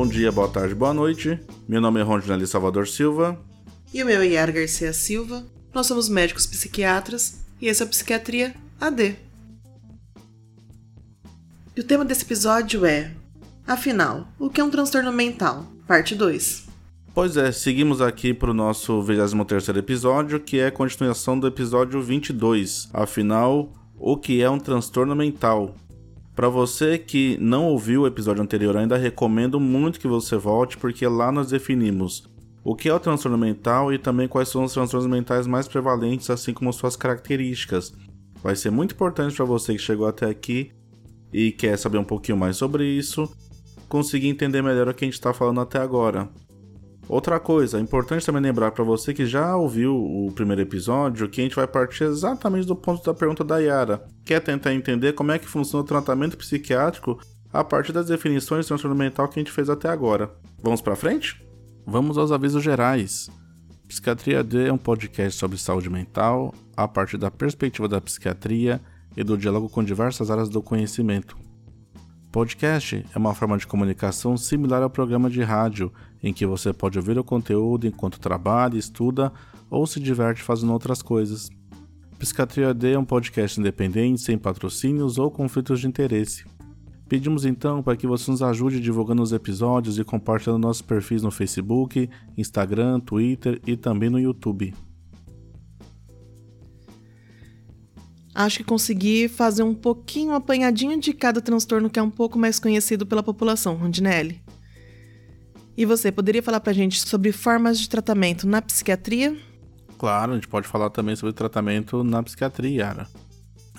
Bom dia, boa tarde, boa noite. Meu nome é Rondinelli Salvador Silva. E o meu é Yara Garcia Silva. Nós somos médicos psiquiatras e esse é o Psiquiatria AD. E o tema desse episódio é: Afinal, o que é um transtorno mental? Parte 2. Pois é, seguimos aqui para o nosso 23 episódio, que é a continuação do episódio 22. Afinal, o que é um transtorno mental? Para você que não ouviu o episódio anterior, ainda recomendo muito que você volte, porque lá nós definimos o que é o transtorno mental e também quais são os transtornos mentais mais prevalentes, assim como suas características. Vai ser muito importante para você que chegou até aqui e quer saber um pouquinho mais sobre isso, conseguir entender melhor o que a gente está falando até agora. Outra coisa, é importante também lembrar para você que já ouviu o primeiro episódio que a gente vai partir exatamente do ponto da pergunta da Yara. Quer tentar entender como é que funciona o tratamento psiquiátrico a partir das definições de transtorno mental que a gente fez até agora. Vamos para frente? Vamos aos avisos gerais. Psiquiatria D é um podcast sobre saúde mental a partir da perspectiva da psiquiatria e do diálogo com diversas áreas do conhecimento. Podcast é uma forma de comunicação similar ao programa de rádio, em que você pode ouvir o conteúdo enquanto trabalha, estuda ou se diverte fazendo outras coisas. Psiquiatria D é um podcast independente, sem patrocínios ou conflitos de interesse. Pedimos então para que você nos ajude divulgando os episódios e compartilhando nossos perfis no Facebook, Instagram, Twitter e também no YouTube. Acho que consegui fazer um pouquinho apanhadinho de cada transtorno que é um pouco mais conhecido pela população, Rondinelli. E você poderia falar pra gente sobre formas de tratamento na psiquiatria? Claro, a gente pode falar também sobre tratamento na psiquiatria, Yara.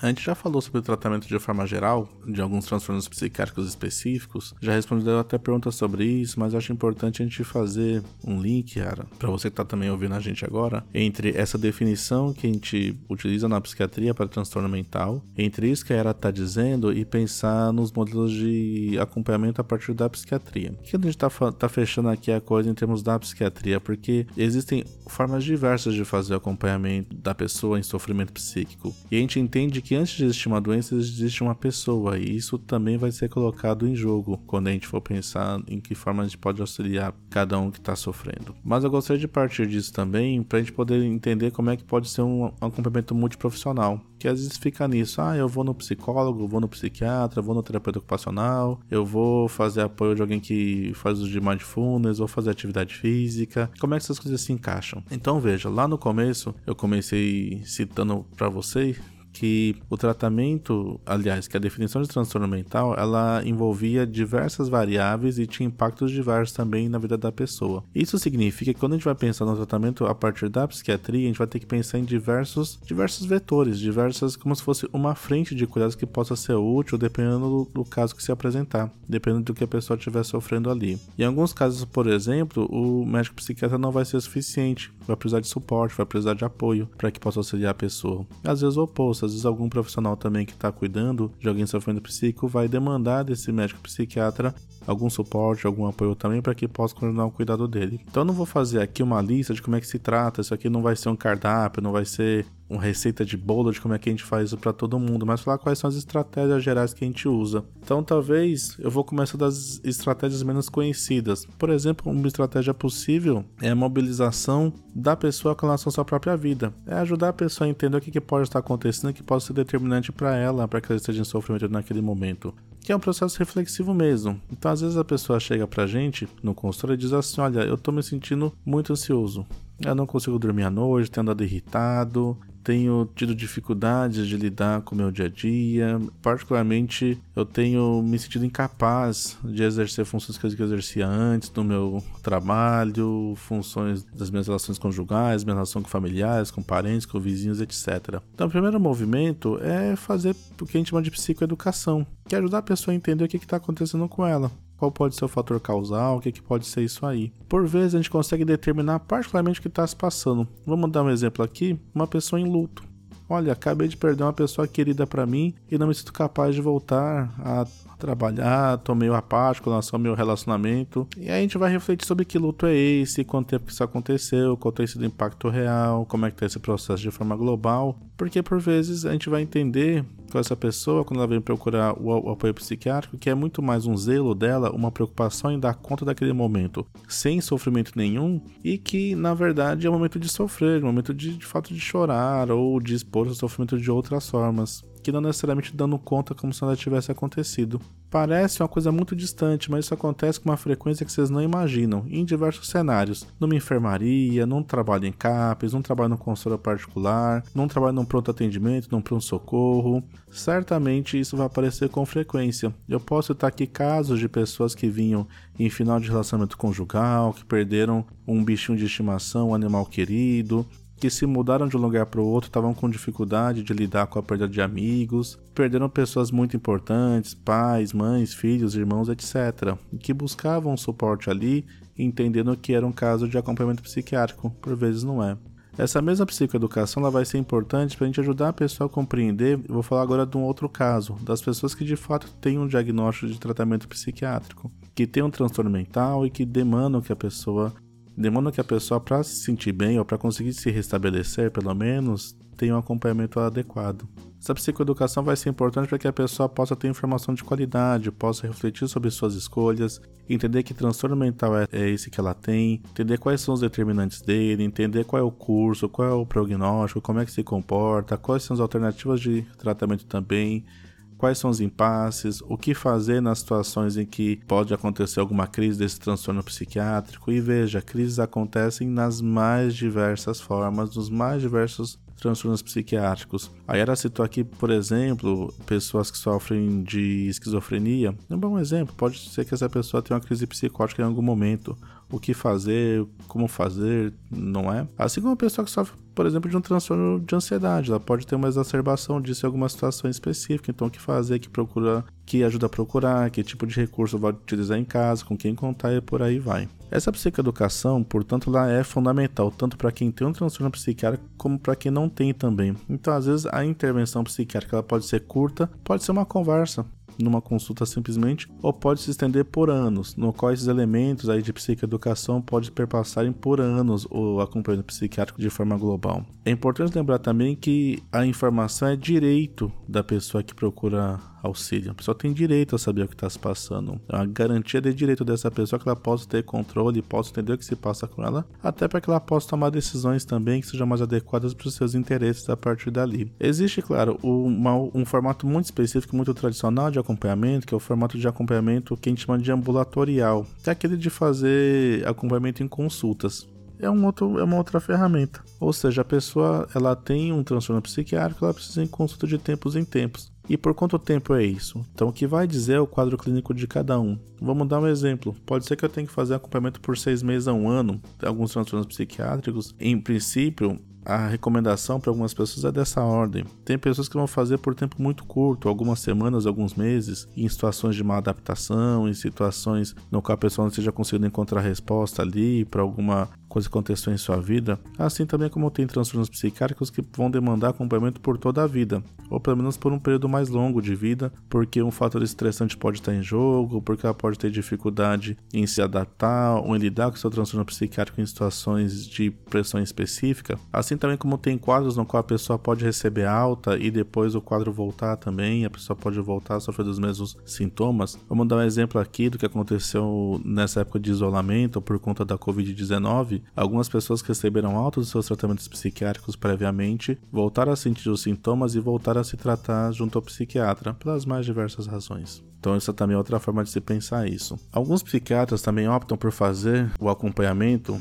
A gente já falou sobre tratamento de forma geral, de alguns transtornos psiquiátricos específicos, já respondeu até perguntas sobre isso, mas acho importante a gente fazer um link, cara, para você que tá também ouvindo a gente agora, entre essa definição que a gente utiliza na psiquiatria para transtorno mental, entre isso que a Era tá dizendo e pensar nos modelos de acompanhamento a partir da psiquiatria. O que a gente tá, tá fechando aqui a coisa em termos da psiquiatria, porque existem formas diversas de fazer o acompanhamento da pessoa em sofrimento psíquico, e a gente entende que antes de existir uma doença existe uma pessoa e isso também vai ser colocado em jogo quando a gente for pensar em que forma a gente pode auxiliar cada um que está sofrendo. Mas eu gostaria de partir disso também para a gente poder entender como é que pode ser um, acompanhamento multiprofissional, que às vezes fica nisso, ah, eu vou no psicólogo, vou no psiquiatra, vou no terapeuta ocupacional, eu vou fazer apoio de alguém que faz uso de mindfulness, vou fazer atividade física. Como é que essas coisas se encaixam? Então veja, lá no começo eu comecei citando para vocês que o tratamento, aliás, que a definição de transtorno mental, ela envolvia diversas variáveis e tinha impactos diversos também na vida da pessoa. Isso significa que quando a gente vai pensar no tratamento a partir da psiquiatria, a gente vai ter que pensar em diversos, diversos vetores, diversas, como se fosse uma frente de cuidados que possa ser útil dependendo do, do caso que se apresentar, dependendo do que a pessoa estiver sofrendo ali. Em alguns casos, por exemplo, o médico psiquiatra não vai ser suficiente, vai precisar de suporte, vai precisar de apoio para que possa auxiliar a pessoa. Às vezes o oposto às vezes algum profissional também que está cuidando de alguém sofrendo psíquico vai demandar desse médico psiquiatra algum suporte, algum apoio também para que possa continuar o cuidado dele. Então eu não vou fazer aqui uma lista de como é que se trata, isso aqui não vai ser um cardápio, não vai ser uma receita de bolo de como é que a gente faz isso para todo mundo, mas falar quais são as estratégias gerais que a gente usa. Então talvez eu vou começar das estratégias menos conhecidas. Por exemplo, uma estratégia possível é a mobilização da pessoa com relação à sua própria vida. É ajudar a pessoa a entender o que, que pode estar acontecendo que pode ser determinante para ela, para que ela esteja em sofrimento naquele momento que é um processo reflexivo mesmo. Então, às vezes a pessoa chega pra gente no consultório e diz assim: Olha, eu tô me sentindo muito ansioso. Eu não consigo dormir à noite, tenho andado irritado, tenho tido dificuldades de lidar com o meu dia a dia. Particularmente, eu tenho me sentido incapaz de exercer funções que eu exercia antes no meu trabalho, funções das minhas relações conjugais, minha relação com familiares, com parentes, com vizinhos, etc. Então, o primeiro movimento é fazer o que a gente chama de psicoeducação, que é ajudar a pessoa a entender o que está acontecendo com ela qual pode ser o fator causal, o que, que pode ser isso aí. Por vezes a gente consegue determinar particularmente o que está se passando. Vamos dar um exemplo aqui: uma pessoa em luto. Olha, acabei de perder uma pessoa querida para mim e não me sinto capaz de voltar a trabalhar, tô meio apático com relação ao meu relacionamento. E aí a gente vai refletir sobre que luto é esse, quanto tempo que isso aconteceu, qual tem sido o impacto real, como é que tá esse processo de forma global. Porque por vezes a gente vai entender com essa pessoa quando ela vem procurar o, o apoio psiquiátrico, que é muito mais um zelo dela, uma preocupação em dar conta daquele momento sem sofrimento nenhum e que na verdade é um momento de sofrer, um momento de, de fato de chorar ou de expor o sofrimento de outras formas que não necessariamente dando conta como se nada tivesse acontecido. Parece uma coisa muito distante, mas isso acontece com uma frequência que vocês não imaginam, em diversos cenários. Numa enfermaria, num trabalho em CAPES, num trabalho no consultório particular, num trabalho num pronto atendimento, num pronto-socorro. Certamente isso vai aparecer com frequência. Eu posso citar aqui casos de pessoas que vinham em final de relacionamento conjugal, que perderam um bichinho de estimação, um animal querido, que se mudaram de um lugar para o outro estavam com dificuldade de lidar com a perda de amigos, perderam pessoas muito importantes, pais, mães, filhos, irmãos, etc., e que buscavam suporte ali, entendendo que era um caso de acompanhamento psiquiátrico, por vezes não é. Essa mesma psicoeducação ela vai ser importante para a gente ajudar a pessoa a compreender. Eu vou falar agora de um outro caso, das pessoas que de fato têm um diagnóstico de tratamento psiquiátrico, que têm um transtorno mental e que demandam que a pessoa demanda que a pessoa, para se sentir bem ou para conseguir se restabelecer, pelo menos, tenha um acompanhamento adequado. Essa psicoeducação vai ser importante para que a pessoa possa ter informação de qualidade, possa refletir sobre suas escolhas, entender que transtorno mental é, é esse que ela tem, entender quais são os determinantes dele, entender qual é o curso, qual é o prognóstico, como é que se comporta, quais são as alternativas de tratamento também, quais são os impasses, o que fazer nas situações em que pode acontecer alguma crise desse transtorno psiquiátrico. E veja, crises acontecem nas mais diversas formas, nos mais diversos transtornos psiquiátricos. A Yara citou aqui, por exemplo, pessoas que sofrem de esquizofrenia. É um bom exemplo. Pode ser que essa pessoa tenha uma crise psicótica em algum momento. O que fazer, como fazer, não é? Assim como uma pessoa que sofre, por exemplo, de um transtorno de ansiedade. Ela pode ter uma exacerbação disso em alguma situação específica. Então, o que fazer, que procura, que ajuda a procurar, que tipo de recurso vai utilizar em casa, com quem contar e por aí vai. Essa psicoeducação, portanto, lá é fundamental tanto para quem tem um transtorno psiquiátrico como para quem não tem também. Então, às vezes, a intervenção psiquiátrica ela pode ser curta, pode ser uma conversa, numa consulta simplesmente, ou pode se estender por anos, no qual esses elementos aí de psicoeducação podem perpassarem por anos o acompanhamento psiquiátrico de forma global. É importante lembrar também que a informação é direito da pessoa que procura auxílio. A pessoa tem direito a saber o que está se passando. É uma garantia de direito dessa pessoa que ela possa ter controle, possa entender o que se passa com ela, até para que ela possa tomar decisões também que sejam mais adequadas para os seus interesses a partir dali. Existe, claro, uma, um formato muito específico, muito tradicional de acompanhamento, que é o formato de acompanhamento que a gente chama de ambulatorial, que é aquele de fazer acompanhamento em consultas é, um outro, é uma outra ferramenta. Ou seja, a pessoa ela tem um transtorno psiquiátrico, ela precisa em consulta de tempos em tempos. E por quanto tempo é isso? Então, o que vai dizer é o quadro clínico de cada um. Vamos dar um exemplo. Pode ser que eu tenha que fazer acompanhamento por seis meses a um ano, alguns transtornos psiquiátricos. Em princípio, a recomendação para algumas pessoas é dessa ordem. Tem pessoas que vão fazer por tempo muito curto, algumas semanas, alguns meses, em situações de má adaptação, em situações no qual a pessoa não esteja conseguindo encontrar resposta ali para alguma coisa que aconteceu em sua vida, assim também como tem transtornos psiquiátricos que vão demandar acompanhamento por toda a vida, ou pelo menos por um período mais longo de vida, porque um fator estressante pode estar em jogo, porque ela pode ter dificuldade em se adaptar ou em lidar com seu transtorno psiquiátrico em situações de pressão específica, assim também como tem quadros no qual a pessoa pode receber alta e depois o quadro voltar também, a pessoa pode voltar a sofrer dos mesmos sintomas. Vamos dar um exemplo aqui do que aconteceu nessa época de isolamento por conta da Covid-19 algumas pessoas que receberam alta dos seus tratamentos psiquiátricos previamente voltaram a sentir os sintomas e voltaram a se tratar junto ao psiquiatra, pelas mais diversas razões. Então, essa também é outra forma de se pensar isso. Alguns psiquiatras também optam por fazer o acompanhamento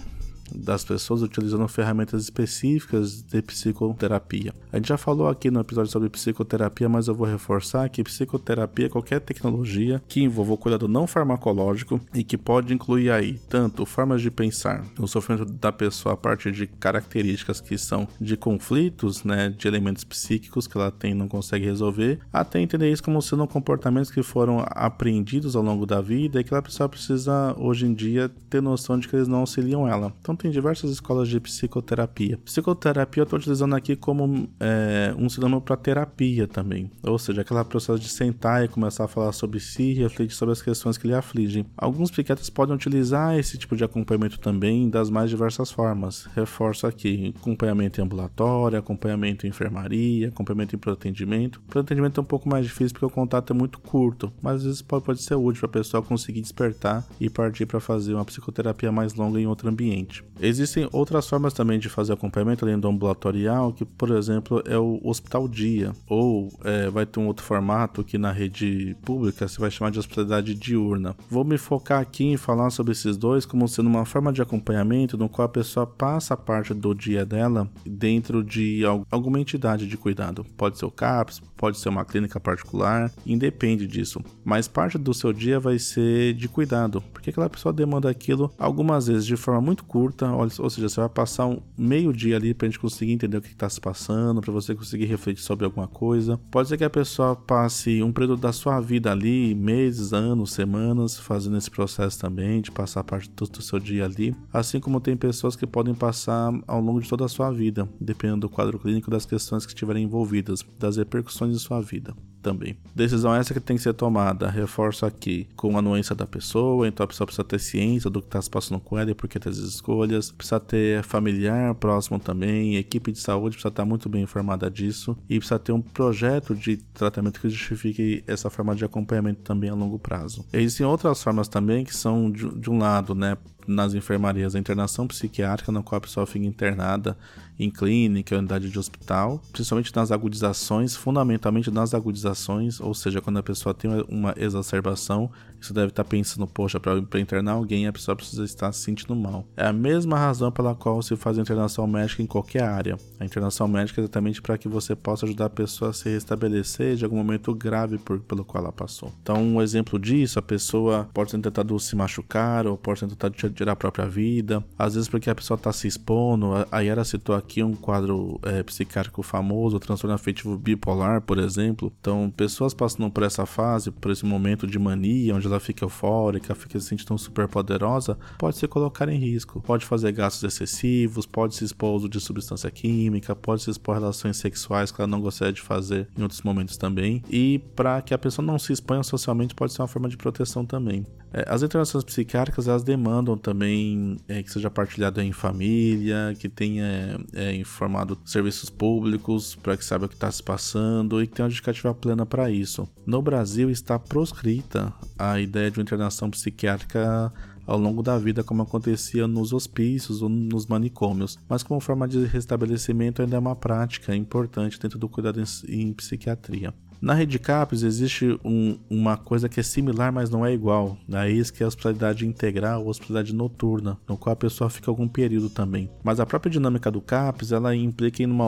das pessoas utilizando ferramentas específicas de psicoterapia. A gente já falou aqui no episódio sobre psicoterapia, mas eu vou reforçar que psicoterapia é qualquer tecnologia que envolva o cuidado não farmacológico e que pode incluir aí tanto formas de pensar o sofrimento da pessoa a partir de características que são de conflitos, né, de elementos psíquicos que ela tem e não consegue resolver, até entender isso como sendo comportamentos que foram aprendidos ao longo da vida e que ela pessoa precisa hoje em dia ter noção de que eles não auxiliam ela. Então tem diversas escolas de psicoterapia. Psicoterapia eu estou utilizando aqui como é, um sinônimo para terapia também, ou seja, aquela processo de sentar e começar a falar sobre si, refletir sobre as questões que lhe afligem. Alguns psiquiatras podem utilizar esse tipo de acompanhamento também das mais diversas formas. Reforço aqui: acompanhamento em ambulatório, acompanhamento em enfermaria, acompanhamento em atendimento. Para atendimento é um pouco mais difícil porque o contato é muito curto, mas às vezes pode, pode ser útil para a pessoa conseguir despertar e partir para fazer uma psicoterapia mais longa em outro ambiente. Existem outras formas também de fazer acompanhamento além do ambulatorial, que por exemplo é o hospital dia, ou é, vai ter um outro formato que na rede pública se vai chamar de hospitalidade diurna. Vou me focar aqui em falar sobre esses dois como sendo uma forma de acompanhamento no qual a pessoa passa parte do dia dela dentro de alguma entidade de cuidado. Pode ser o CAPS, pode ser uma clínica particular, independe disso. Mas parte do seu dia vai ser de cuidado, porque aquela pessoa demanda aquilo algumas vezes de forma muito curta, ou seja, você vai passar um meio dia ali para a gente conseguir entender o que está se passando, para você conseguir refletir sobre alguma coisa. Pode ser que a pessoa passe um período da sua vida ali, meses, anos, semanas, fazendo esse processo também, de passar parte do, do seu dia ali. Assim como tem pessoas que podem passar ao longo de toda a sua vida, dependendo do quadro clínico das questões que estiverem envolvidas, das repercussões de sua vida também. Decisão essa que tem que ser tomada, reforço aqui, com a anuência da pessoa, então a pessoa precisa ter ciência do que está se passando com ela e por que tem as escolhas, precisa ter familiar próximo também, equipe de saúde precisa estar muito bem informada disso e precisa ter um projeto de tratamento que justifique essa forma de acompanhamento também a longo prazo. Existem outras formas também que são de, de um lado, né, nas enfermarias a internação psiquiátrica, na qual a pessoa fica internada em clínica, unidade de hospital, principalmente nas agudizações, fundamentalmente nas agudizações, ou seja, quando a pessoa tem uma exacerbação, você deve estar pensando, poxa, para internar alguém, a pessoa precisa estar se sentindo mal. É a mesma razão pela qual se faz a internação médica em qualquer área. A internação médica é exatamente para que você possa ajudar a pessoa a se restabelecer de algum momento grave por, pelo qual ela passou. Então, um exemplo disso, a pessoa pode ter tentado se machucar ou pode ter tentado tirar a própria vida, às vezes porque a pessoa está se expondo. A Yara citou aqui um quadro é, psiquiátrico famoso, transtorno afetivo bipolar, por exemplo. Então, pessoas passando por essa fase, por esse momento de mania, onde ela fica eufórica, fica se sentindo super poderosa, pode se colocar em risco. Pode fazer gastos excessivos, pode se expor ao uso de substância química, pode se expor a relações sexuais que ela não gostaria de fazer em outros momentos também. E para que a pessoa não se exponha socialmente, pode ser uma forma de proteção também. É, as internações psiquiátricas elas demandam também é, que seja partilhado em família, que tenha é, informado serviços públicos para que saiba o que está se passando e que tenha uma justificativa plena para isso. No Brasil está proscrita a ideia de uma internação psiquiátrica ao longo da vida, como acontecia nos hospícios ou nos manicômios, mas como forma de restabelecimento ainda é uma prática importante dentro do cuidado em, em psiquiatria. Na rede CAPES existe um, uma coisa que é similar, mas não é igual. É isso que é a hospitalidade integral ou hospitalidade noturna, no qual a pessoa fica algum período também. Mas a própria dinâmica do CAPES, ela implica em uma,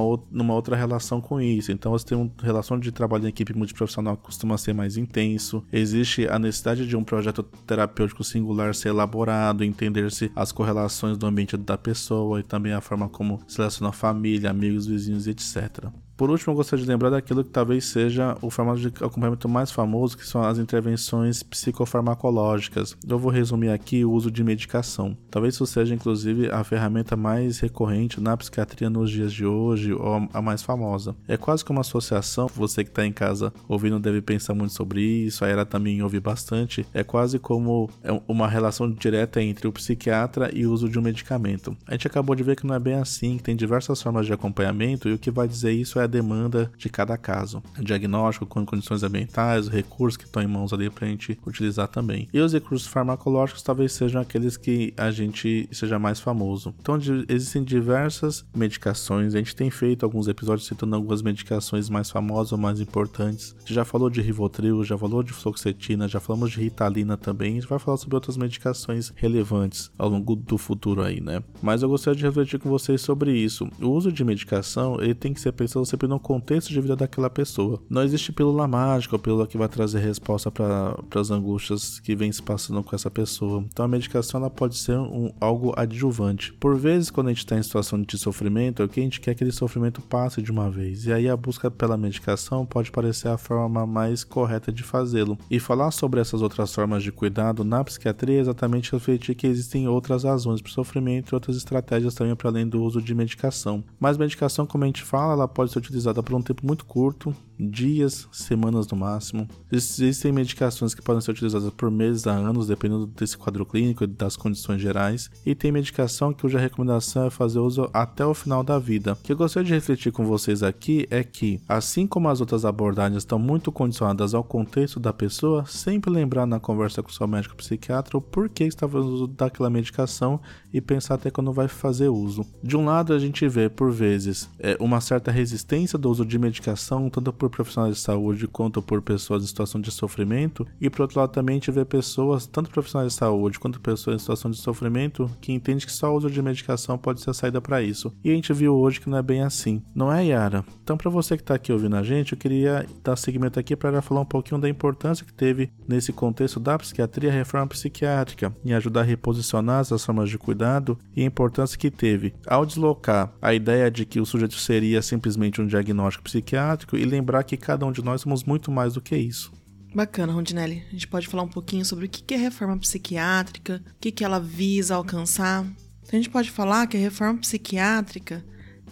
outra relação com isso. Então você tem uma relação de trabalho em equipe multiprofissional que costuma ser mais intenso. Existe a necessidade de um projeto terapêutico singular ser elaborado, entender-se as correlações do ambiente da pessoa e também a forma como se relaciona a família, amigos, vizinhos, etc. Por último, eu gostaria de lembrar daquilo que talvez seja o formato de acompanhamento mais famoso, que são as intervenções psicofarmacológicas. Eu vou resumir aqui o uso de medicação. Talvez isso seja, inclusive, a ferramenta mais recorrente na psiquiatria nos dias de hoje, ou a mais famosa. É quase como uma associação, você que está em casa ouvindo deve pensar muito sobre isso, a Era também ouve bastante. É quase como é uma relação direta entre o psiquiatra e o uso de um medicamento. A gente acabou de ver que não é bem assim, que tem diversas formas de acompanhamento, e o que vai dizer isso é a demanda de cada caso. Diagnóstico com condições ambientais, recursos que estão em mãos ali para a gente utilizar também. E os recursos farmacológicos talvez sejam aqueles que a gente seja mais famoso. Então existem diversas medicações, a gente tem feito alguns episódios citando algumas medicações mais famosas ou mais importantes. A gente já falou de Rivotril, já falou de fluoxetina, já falamos de Ritalina também, a gente vai falar sobre outras medicações relevantes ao longo do futuro aí, né? Mas eu gostaria de refletir com vocês sobre isso. O uso de medicação, ele tem que ser pensado sempre no contexto de vida daquela pessoa. Não existe pílula mágica ou pílula que vai trazer resposta para as angústias que vem se passando com essa pessoa. Então a medicação ela pode ser um, algo adjuvante. Por vezes, quando a gente está em situação de sofrimento, é o que a gente quer que aquele sofrimento passe de uma vez. E aí a busca pela medicação pode parecer a forma mais correta de fazê-lo. E falar sobre essas outras formas de cuidado na psiquiatria é exatamente refletir que existem outras razões para o sofrimento e outras estratégias também para além do uso de medicação. Mas medicação, como a gente fala, ela pode ser utilizada por um tempo muito curto, dias, semanas no máximo. Existem medicações que podem ser utilizadas por meses a anos, dependendo desse quadro clínico e das condições gerais. E tem medicação cuja recomendação é fazer uso até o final da vida. O que eu gostaria de refletir com vocês aqui é que, assim como as outras abordagens estão muito condicionadas ao contexto da pessoa, sempre lembrar na conversa com seu médico psiquiatra o porquê está fazendo uso daquela medicação e pensar até quando vai fazer uso. De um lado, a gente vê, por vezes, é, uma certa resistência do uso de medicação, tanto por profissionais de saúde quanto por pessoas em situação de sofrimento, e por outro lado também vê pessoas, tanto profissionais de saúde quanto pessoas em situação de sofrimento, que entendem que só o uso de medicação pode ser a saída para isso. E a gente viu hoje que não é bem assim. Não é, Yara? Então, para você que está aqui ouvindo a gente, eu queria dar seguimento aqui para falar um pouquinho da importância que teve nesse contexto da psiquiatria a reforma psiquiátrica, em ajudar a reposicionar as formas de cuidado e a importância que teve ao deslocar a ideia de que o sujeito seria simplesmente um diagnóstico psiquiátrico e lembrar que cada um de nós somos muito mais do que isso. Bacana, Rondinelli. A gente pode falar um pouquinho sobre o que é reforma psiquiátrica, o que ela visa alcançar. A gente pode falar que a reforma psiquiátrica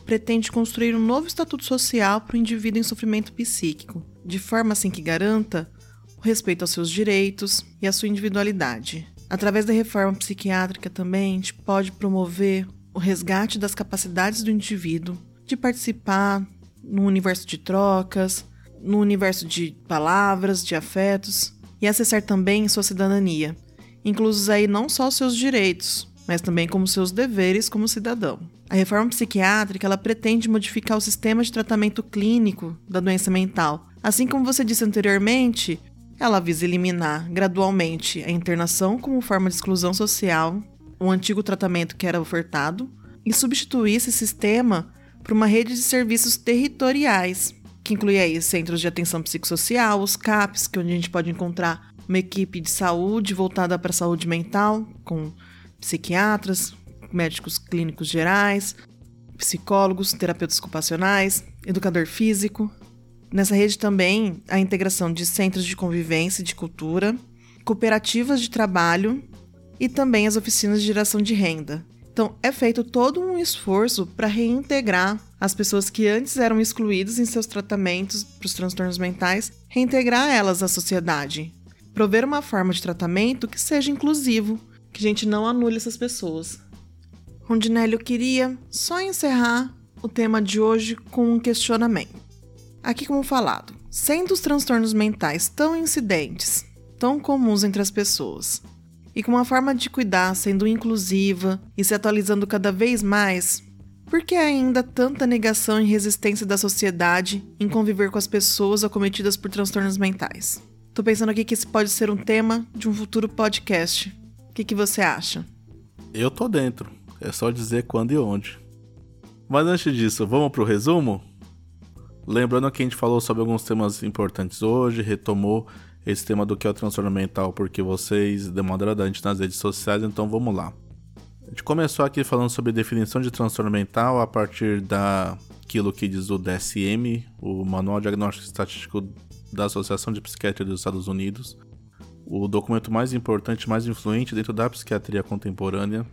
pretende construir um novo estatuto social para o indivíduo em sofrimento psíquico, de forma assim que garanta o respeito aos seus direitos e à sua individualidade. Através da reforma psiquiátrica também a gente pode promover o resgate das capacidades do indivíduo de participar no universo de trocas, no universo de palavras, de afetos e acessar também sua cidadania, inclusos aí não só seus direitos, mas também como seus deveres como cidadão. A reforma psiquiátrica ela pretende modificar o sistema de tratamento clínico da doença mental. Assim como você disse anteriormente, ela visa eliminar gradualmente a internação como forma de exclusão social, o antigo tratamento que era ofertado, e substituir esse sistema por uma rede de serviços territoriais, que inclui aí centros de atenção psicossocial, os CAPs, que é onde a gente pode encontrar uma equipe de saúde voltada para a saúde mental, com psiquiatras, médicos clínicos gerais, psicólogos, terapeutas ocupacionais, educador físico. Nessa rede também a integração de centros de convivência e de cultura, cooperativas de trabalho e também as oficinas de geração de renda. Então, é feito todo um esforço para reintegrar as pessoas que antes eram excluídas em seus tratamentos para os transtornos mentais, reintegrar elas à sociedade. Prover uma forma de tratamento que seja inclusivo, que a gente não anule essas pessoas. Rondinelli, eu queria só encerrar o tema de hoje com um questionamento. Aqui, como falado, sendo os transtornos mentais tão incidentes, tão comuns entre as pessoas, e com uma forma de cuidar sendo inclusiva e se atualizando cada vez mais, por que ainda tanta negação e resistência da sociedade em conviver com as pessoas acometidas por transtornos mentais? Tô pensando aqui que esse pode ser um tema de um futuro podcast. O que, que você acha? Eu tô dentro. É só dizer quando e onde. Mas antes disso, vamos pro resumo? Lembrando que a gente falou sobre alguns temas importantes hoje, retomou esse tema do que é o transtorno mental, porque vocês demandaram antes nas redes sociais, então vamos lá. A gente começou aqui falando sobre definição de transtorno mental a partir daquilo que diz o DSM, o Manual Diagnóstico Estatístico da Associação de Psiquiatria dos Estados Unidos, o documento mais importante, mais influente dentro da psiquiatria contemporânea.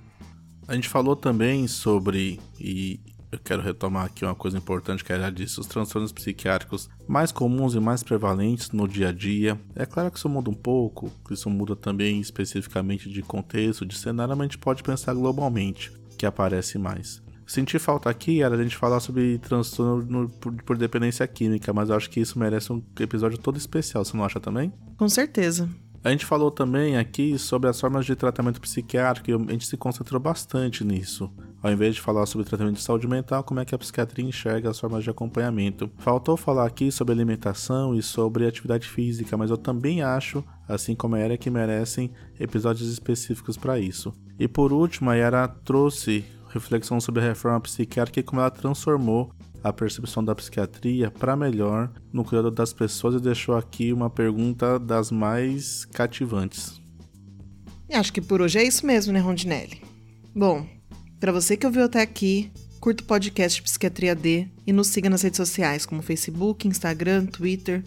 A gente falou também sobre, e eu quero retomar aqui uma coisa importante que era disso, os transtornos psiquiátricos mais comuns e mais prevalentes no dia a dia. É claro que isso muda um pouco, que isso muda também especificamente de contexto, de cenário, mas a gente pode pensar globalmente que aparece mais. Senti falta aqui era a gente falar sobre transtorno por, por, dependência química, mas eu acho que isso merece um episódio todo especial, você não acha também? Com certeza. A gente falou também aqui sobre as formas de tratamento psiquiátrico e a gente se concentrou bastante nisso. Ao invés de falar sobre tratamento de saúde mental, como é que a psiquiatria enxerga as formas de acompanhamento. Faltou falar aqui sobre alimentação e sobre atividade física, mas eu também acho, assim como a Era, que merecem episódios específicos para isso. E por último, a Yara trouxe reflexão sobre a reforma psiquiátrica e como ela transformou a percepção da psiquiatria para melhor no cuidado das pessoas e deixou aqui uma pergunta das mais cativantes. Acho que por hoje é isso mesmo, né, Rondinelli? Bom, para você que ouviu até aqui, curta o podcast Psiquiatria D e nos siga nas redes sociais como Facebook, Instagram, Twitter.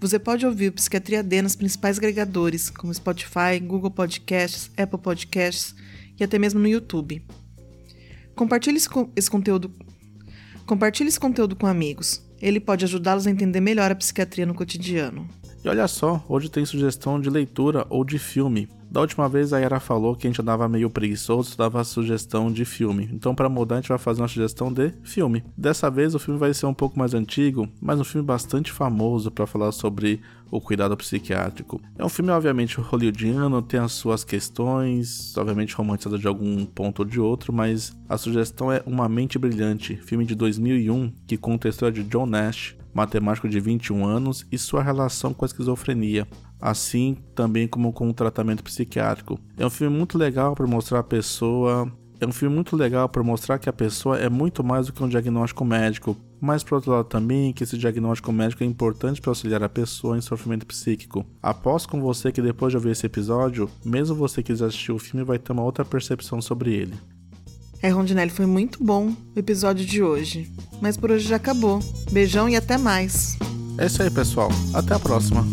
Você pode ouvir o Psiquiatria D nos principais agregadores, como Spotify, Google Podcasts, Apple Podcasts e até mesmo no YouTube. Compartilhe esse, esse conteúdo. Compartilhe esse conteúdo com amigos. Ele pode ajudá-los a entender melhor a psiquiatria no cotidiano. E olha só, hoje tem sugestão de leitura ou de filme. Da última vez a Yara falou que a gente andava meio preguiçoso, dava sugestão de filme. Então para mudar a gente vai fazer uma sugestão de filme. Dessa vez o filme vai ser um pouco mais antigo, mas um filme bastante famoso para falar sobre o cuidado psiquiátrico. É um filme obviamente hollywoodiano, tem as suas questões, obviamente romantizado de algum ponto ou de outro, mas a sugestão é Uma Mente Brilhante, filme de 2001 que conta a história de John Nash, matemático de 21 anos, e sua relação com a esquizofrenia assim também como com o tratamento psiquiátrico. É um filme muito legal para mostrar a pessoa. É um filme muito legal para mostrar que a pessoa é muito mais do que um diagnóstico médico, mas por outro lado também que esse diagnóstico médico é importante para auxiliar a pessoa em sofrimento psíquico. Aposto com você que depois de ouvir esse episódio, mesmo você que quiser assistir o filme vai ter uma outra percepção sobre ele. É, Rondinelli, foi muito bom o episódio de hoje. Mas por hoje já acabou. Beijão e até mais. É isso aí, pessoal. Até a próxima.